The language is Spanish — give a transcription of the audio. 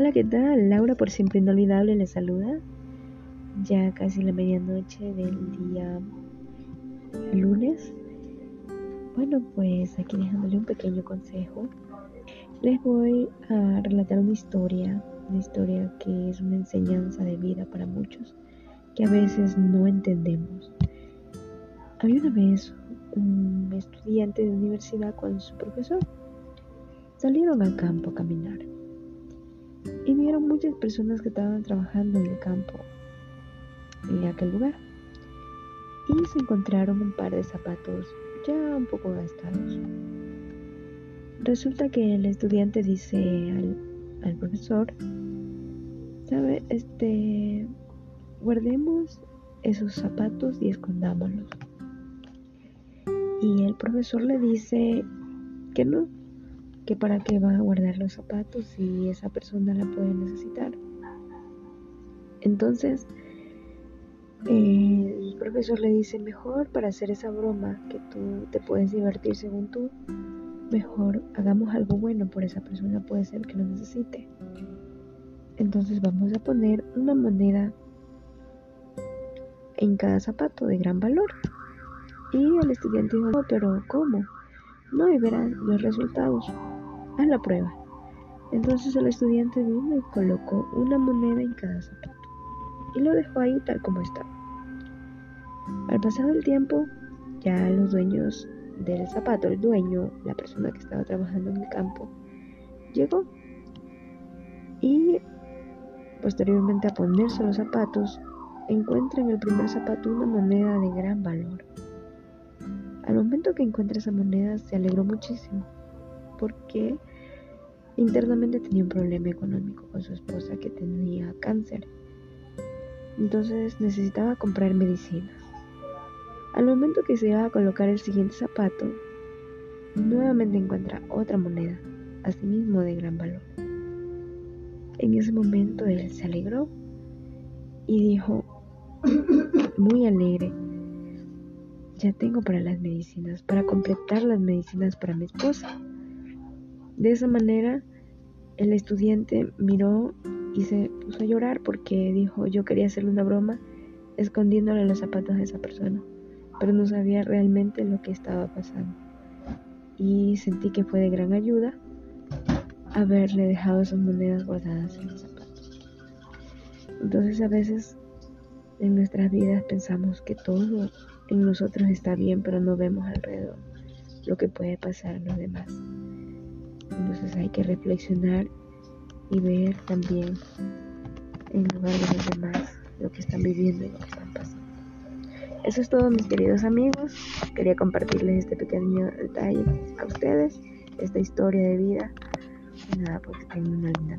Hola, ¿qué tal? Laura por siempre inolvidable le saluda. Ya casi la medianoche del día lunes. Bueno, pues aquí dejándole un pequeño consejo. Les voy a relatar una historia, una historia que es una enseñanza de vida para muchos, que a veces no entendemos. Había una vez un estudiante de universidad con su profesor. Salieron al campo a caminar y vieron muchas personas que estaban trabajando en el campo en aquel lugar y se encontraron un par de zapatos ya un poco gastados. Resulta que el estudiante dice al, al profesor, ¿sabe? Este, guardemos esos zapatos y escondámoslos. Y el profesor le dice que no, que para qué va a guardar los zapatos si esa persona la puede necesitar. Entonces, el profesor le dice, mejor para hacer esa broma que tú te puedes divertir según tú, mejor hagamos algo bueno por esa persona, puede ser que lo necesite. Entonces vamos a poner una moneda en cada zapato de gran valor. Y el estudiante dijo, no, pero ¿cómo? No, y verán los resultados la prueba. Entonces el estudiante vino y colocó una moneda en cada zapato y lo dejó ahí tal como estaba. Al pasar el tiempo, ya los dueños del zapato, el dueño, la persona que estaba trabajando en el campo, llegó y posteriormente a ponerse los zapatos, encuentra en el primer zapato una moneda de gran valor. Al momento que encuentra esa moneda se alegró muchísimo porque internamente tenía un problema económico con su esposa que tenía cáncer. Entonces necesitaba comprar medicinas. Al momento que se iba a colocar el siguiente zapato, nuevamente encuentra otra moneda, asimismo de gran valor. En ese momento él se alegró y dijo, muy alegre, ya tengo para las medicinas, para completar las medicinas para mi esposa. De esa manera, el estudiante miró y se puso a llorar porque dijo, yo quería hacerle una broma escondiéndole los zapatos a esa persona, pero no sabía realmente lo que estaba pasando. Y sentí que fue de gran ayuda haberle dejado esas monedas guardadas en los zapatos. Entonces a veces en nuestras vidas pensamos que todo en nosotros está bien, pero no vemos alrededor lo que puede pasar en los demás. Entonces hay que reflexionar y ver también en lugar de los demás lo que están viviendo y lo que están pasando. Eso es todo mis queridos amigos. Quería compartirles este pequeño detalle a ustedes, esta historia de vida. Nada, pues una linda.